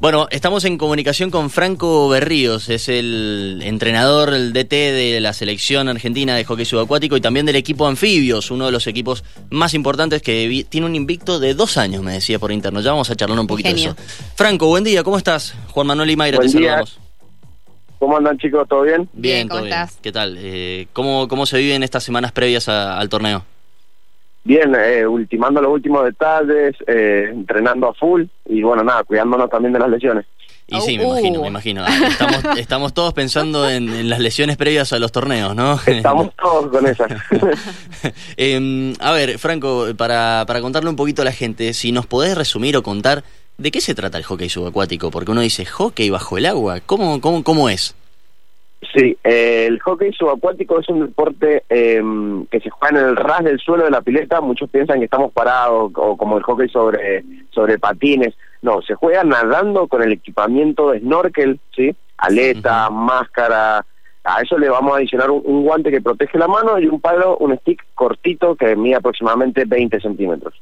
Bueno, estamos en comunicación con Franco Berríos, es el entrenador, el DT de la selección argentina de hockey subacuático y también del equipo Anfibios, uno de los equipos más importantes que tiene un invicto de dos años, me decía por interno. Ya vamos a charlar un poquito de eso. Franco, buen día, ¿cómo estás? Juan Manuel y Mayra, te saludamos. ¿Cómo andan chicos? ¿Todo bien? Bien, ¿cómo estás? ¿Qué tal? Eh, ¿cómo, ¿Cómo se viven estas semanas previas al torneo? Bien, eh, ultimando los últimos detalles, eh, entrenando a full y bueno, nada, cuidándonos también de las lesiones. Y sí, me imagino, me imagino. Estamos, todos pensando en, las lesiones previas a los torneos, ¿no? Estamos todos con esas. Em, a ver, Franco, para, para contarle un poquito a la gente, si nos podés resumir o contar de qué se trata el hockey subacuático, porque uno dice hockey bajo el agua, ¿cómo, cómo, cómo es? Sí, eh, el hockey subacuático es un deporte em, que se juega en el ras del suelo de la pileta. Muchos piensan que estamos parados o como el hockey sobre, sobre patines. No, se juega nadando con el equipamiento de snorkel, ¿sí? Aleta, máscara. A eso le vamos a adicionar un, guante que protege la mano y un palo, un stick cortito que mide aproximadamente 20 centímetros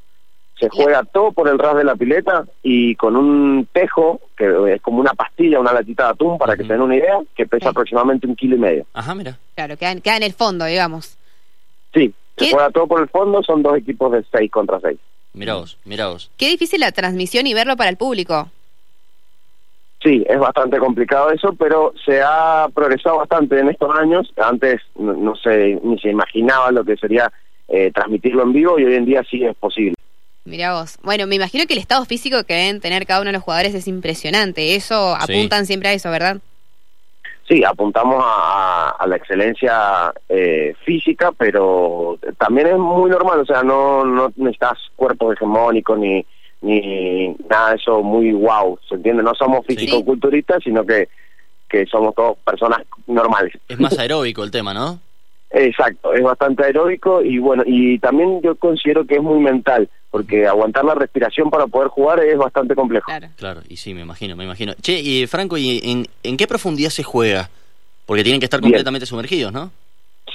se juega todo por el ras de la pileta y con un tejo, que es como una pastilla, una latita de atún, para que se den una idea, que pesa aproximadamente un kilo y medio. Ajá, mira. Claro, queda, en el fondo, digamos. Sí, se juega todo por el fondo, son dos equipos de seis contra seis. Mira vos, mira vos. Qué difícil la transmisión y verlo para el público. Sí, es bastante complicado eso, pero se ha progresado bastante en estos años. Antes no, se ni se imaginaba lo que sería eh, transmitirlo en vivo y hoy en día sí es posible. Mira vos. Bueno, me imagino que el estado físico que deben tener cada uno de los jugadores es impresionante. Eso apuntan siempre a eso, ¿verdad? Sí, apuntamos a, la excelencia eh, física, pero también es muy normal, o sea, no, no necesitas cuerpo hegemónico ni, ni nada de eso muy wow, ¿se entiende? No somos físico-culturistas, sino que, que somos todos personas normales. Es más aeróbico el tema, ¿no? Exacto, es bastante aeróbico y bueno, y también yo considero que es muy mental porque aguantar la respiración para poder jugar es bastante complejo. Claro, claro y sí, me imagino, me imagino. Che, y Franco, ¿y en, en qué profundidad se juega? Porque tienen que estar completamente sumergidos, ¿no?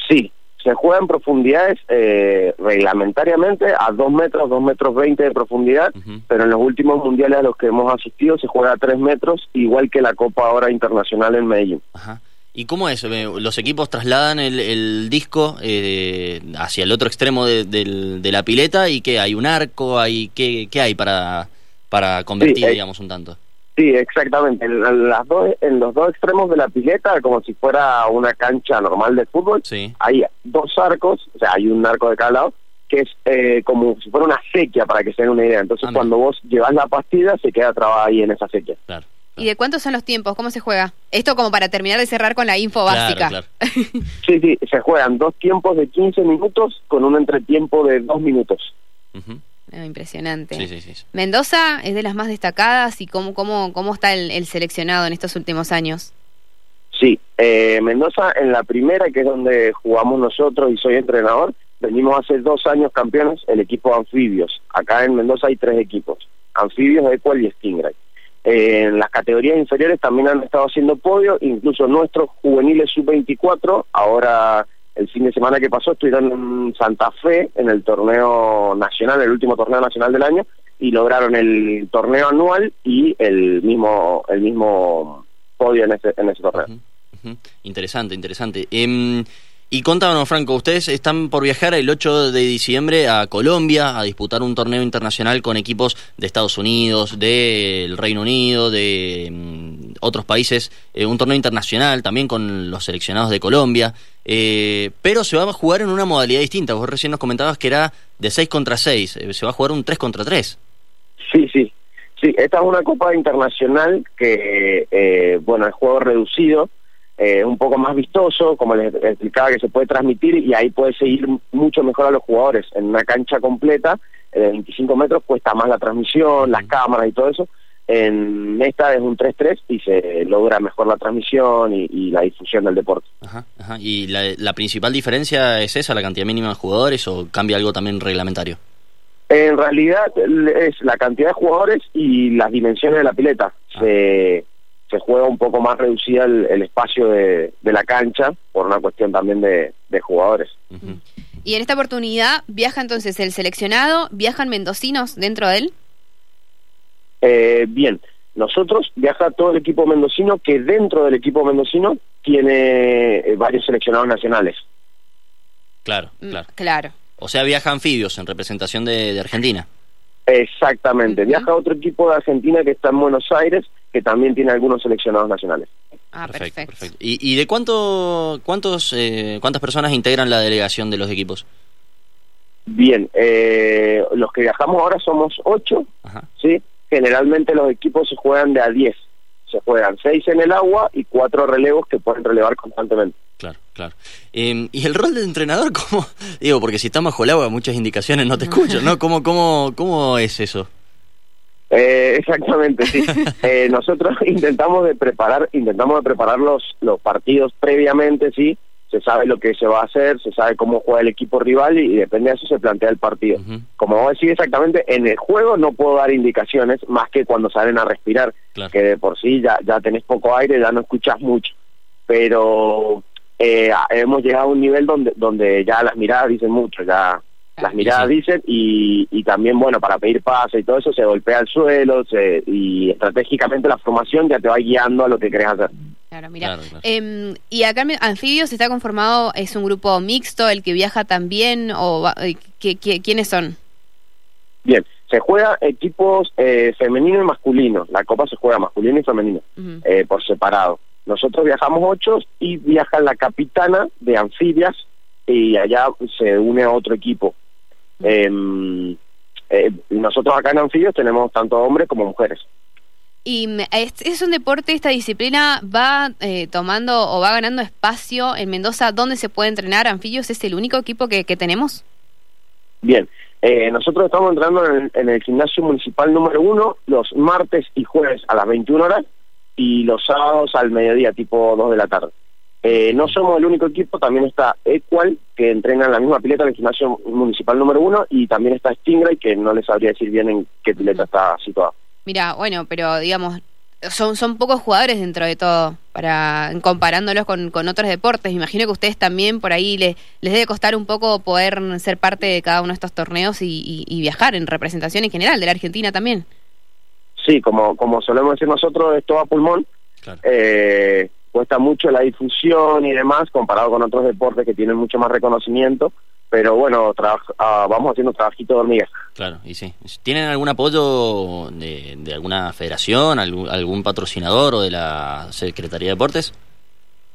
Sí, se juega en profundidades eh, reglamentariamente a 2 metros, 2 metros 20 de profundidad, pero en los últimos mundiales a los que hemos asistido se juega a 3 metros, igual que la Copa ahora internacional en Medellín. Ajá. ¿Y cómo es? Eh, ¿Los equipos trasladan el, disco eh, hacia el otro extremo de, la pileta y qué? ¿Hay un arco? hay ¿Qué, qué hay para, para convertir, digamos, un tanto? Sí, exactamente. En, las dos, en los dos extremos de la pileta, como si fuera una cancha normal de fútbol, hay dos arcos, o sea, hay un arco de cada lado, que es eh, como si fuera una sequía, para que se den una idea. Entonces, ah, cuando vos llevas la pastilla, se queda trabada ahí en esa sequía. Claro. ¿Y de cuántos son los tiempos? ¿Cómo se juega? Esto como para terminar de cerrar con la info básica. sí, sí, se juegan dos tiempos de 15 minutos con un entretiempo de dos minutos. Ah, impresionante. Mendoza es de las más destacadas y cómo, cómo, cómo está el, seleccionado en estos últimos años. Sí, eh, Mendoza en la primera, que es donde jugamos nosotros y soy entrenador, venimos hace dos años campeones, el equipo Anfibios. Acá en Mendoza hay tres equipos, Anfibios, Equal y Stingray en las categorías inferiores también han estado haciendo podio, incluso nuestros juveniles sub-24, ahora el fin de semana que pasó estuvieron en Santa Fe en el torneo nacional, el último torneo nacional del año, y lograron el torneo anual y el mismo el mismo podio en ese, en ese torneo. Interesante, interesante. Em, y contanos, Franco, ustedes están por viajar el 8 de diciembre a Colombia a disputar un torneo internacional con equipos de Estados Unidos, del Reino Unido, de mm, otros países, eh, un torneo internacional también con los seleccionados de Colombia, eh, pero se va a jugar en una modalidad distinta. Vos recién nos comentabas que era de 6 contra 6, eh, se va a jugar un 3 contra 3. Sí, sí, sí, esta es una copa internacional que, bueno, es juego reducido eh, un poco más vistoso, como les explicaba, que se puede transmitir y ahí puede seguir mucho mejor a los jugadores. En una cancha completa, de 25 metros, cuesta más la transmisión, las cámaras y todo eso. En esta es un 3-3 y se logra mejor la transmisión y, la difusión del deporte. Ajá, ajá. ¿Y la, la, principal diferencia es esa, la cantidad mínima de jugadores o cambia algo también reglamentario? En realidad es la cantidad de jugadores y las dimensiones de la pileta. Ah. Se se juega un poco más reducida el, espacio de, la cancha por una cuestión también de, jugadores. Y en esta oportunidad viaja entonces el seleccionado, viajan mendocinos dentro de él. Eh, bien, nosotros viaja todo el equipo mendocino que dentro del equipo mendocino tiene eh, varios seleccionados nacionales. Claro, mm, claro. claro. O sea, viaja anfibios en representación de, Argentina. Exactamente. Viaja otro equipo de Argentina que está en Buenos Aires, que también tiene algunos seleccionados nacionales. Ah, perfecto. perfecto. ¿Y, de cuánto, cuántos, eh, cuántas personas integran la delegación de los equipos? Bien, eh, los que viajamos ahora somos ocho, ¿sí? Generalmente los equipos se juegan de a diez. Se juegan seis en el agua y cuatro relevos que pueden relevar constantemente. Claro, claro. Em, ¿Y el rol de entrenador cómo? Digo, porque si está bajo el agua muchas indicaciones no te escucho, ¿no? ¿Cómo, cómo, cómo es eso? Eh, exactamente, sí. Eh, nosotros intentamos de preparar, intentamos de preparar los, los partidos previamente, sí. Se sabe lo que se va a hacer, se sabe cómo juega el equipo rival y, depende de eso se plantea el partido. Como vos decís exactamente, en el juego no puedo dar indicaciones más que cuando salen a respirar, que de por sí ya, ya tenés poco aire, ya no escuchas mucho. Pero eh, hemos llegado a un nivel donde, donde ya las miradas dicen mucho, ya las miradas dicen y, y también bueno para pedir pase y todo eso se golpea el suelo y estratégicamente la formación ya te va guiando a lo que querés hacer. Claro mira em, y acá anfibios está conformado es un grupo mixto el que viaja también o eh, quiénes son bien se juega equipos eh, femenino y masculino. La copa se juega masculino y femenino eh, por separado. Nosotros viajamos ocho y viaja la capitana de anfibias y allá se une a otro equipo Em, eh, nosotros acá en Anfibios tenemos tanto hombres como mujeres. ¿Y es, un deporte, esta disciplina va eh, tomando o va ganando espacio en Mendoza? ¿Dónde se puede entrenar anfibios? ¿Es el único equipo que, tenemos? Bien, eh, nosotros estamos entrando en el, gimnasio municipal número uno los martes y jueves a las 21 horas y los sábados al mediodía, tipo 2 de la tarde. Eh, no somos el único equipo, también está Equal, que entrena en la misma pileta del gimnasio municipal número uno, y también está Stingray, que no les sabría decir bien en qué pileta está situada. Mira, bueno, pero digamos, son, son pocos jugadores dentro de todo, para comparándolos con, con otros deportes. Imagino que ustedes también por ahí les, les debe costar un poco poder ser parte de cada uno de estos torneos y, viajar en representación en general de la Argentina también. Sí, como, como solemos decir nosotros, es todo a pulmón. Claro. Eh, cuesta mucho la difusión y demás comparado con otros deportes que tienen mucho más reconocimiento, pero bueno, ah, vamos haciendo trabajito de hormigas. Claro, y sí. ¿Tienen algún apoyo de, alguna federación, algún, patrocinador o de la Secretaría de Deportes?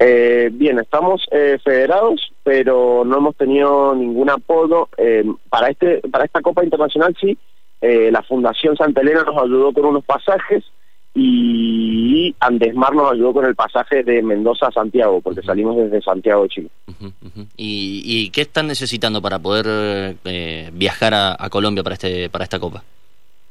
Eh, bien, estamos eh, federados, pero no hemos tenido ningún apoyo. Eh, para, este, para esta Copa Internacional sí, la Fundación Santa Elena nos ayudó con unos pasajes y Andesmar nos ayudó con el pasaje de Mendoza a Santiago, porque salimos desde Santiago de Chile. ¿Y, qué están necesitando para poder eh, viajar a, Colombia para este para esta copa?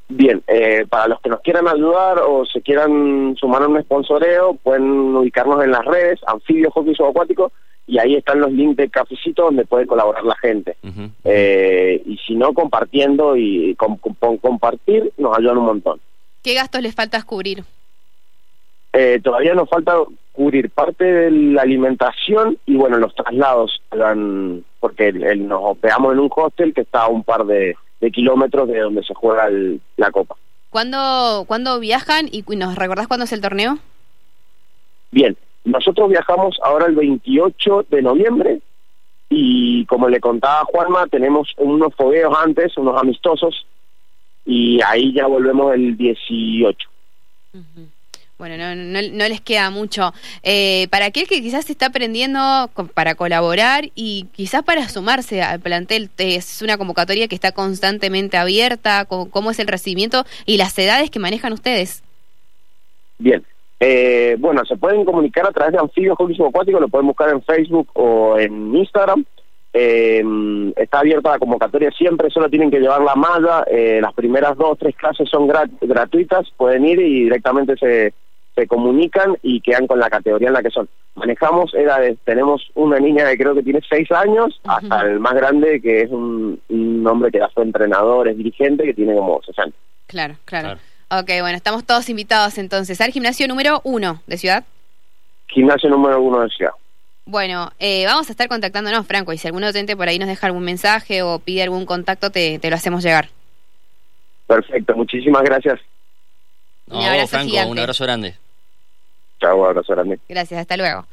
Bien, eh, para los que nos quieran ayudar o se quieran sumar a un sponsoreo, pueden ubicarnos en las redes, Anfibio Hockey Subacuático, y ahí están los links de cafecito donde puede colaborar la gente. Eh, y si no, compartiendo y con, compartir nos ayudan un montón. ¿Qué gastos les falta cubrir? Eh, todavía nos falta cubrir parte de la alimentación y bueno, los traslados, porque nos hospedamos en un hostel que está a un par de, kilómetros de donde se juega la copa. ¿Cuándo, ¿Cuándo viajan y nos recordás cuándo es el torneo? Bien, nosotros viajamos ahora el 28 de noviembre y como le contaba Juanma, tenemos unos fogueos antes, unos amistosos, y ahí ya volvemos el 18. Bueno, no, no, les queda mucho. Eh, para aquel que quizás está aprendiendo para colaborar y quizás para sumarse al plantel, es una convocatoria que está constantemente abierta, ¿cómo, es el recibimiento y las edades que manejan ustedes? Bien, eh, bueno, se pueden comunicar a través de Anfibios Hockey Acuático, lo pueden buscar en Facebook o en Instagram. Eh, está abierta la convocatoria siempre, solo tienen que llevar la malla. Eh, las primeras dos o tres clases son gratuitas, pueden ir y directamente se, se comunican y quedan con la categoría en la que son. Manejamos, era tenemos una niña que creo que tiene seis años, hasta el más grande que es un, hombre que ya fue entrenador, es dirigente, que tiene como 60. Claro, claro, claro. Ok, bueno, estamos todos invitados entonces al gimnasio número uno de Ciudad. Gimnasio número uno de Ciudad. Bueno, eh, vamos a estar contactándonos, Franco, y si algún oyente por ahí nos deja algún mensaje o pide algún contacto, te, te lo hacemos llegar. Perfecto, muchísimas gracias. un abrazo Franco, un abrazo grande. Chao, abrazo grande. Gracias, hasta luego.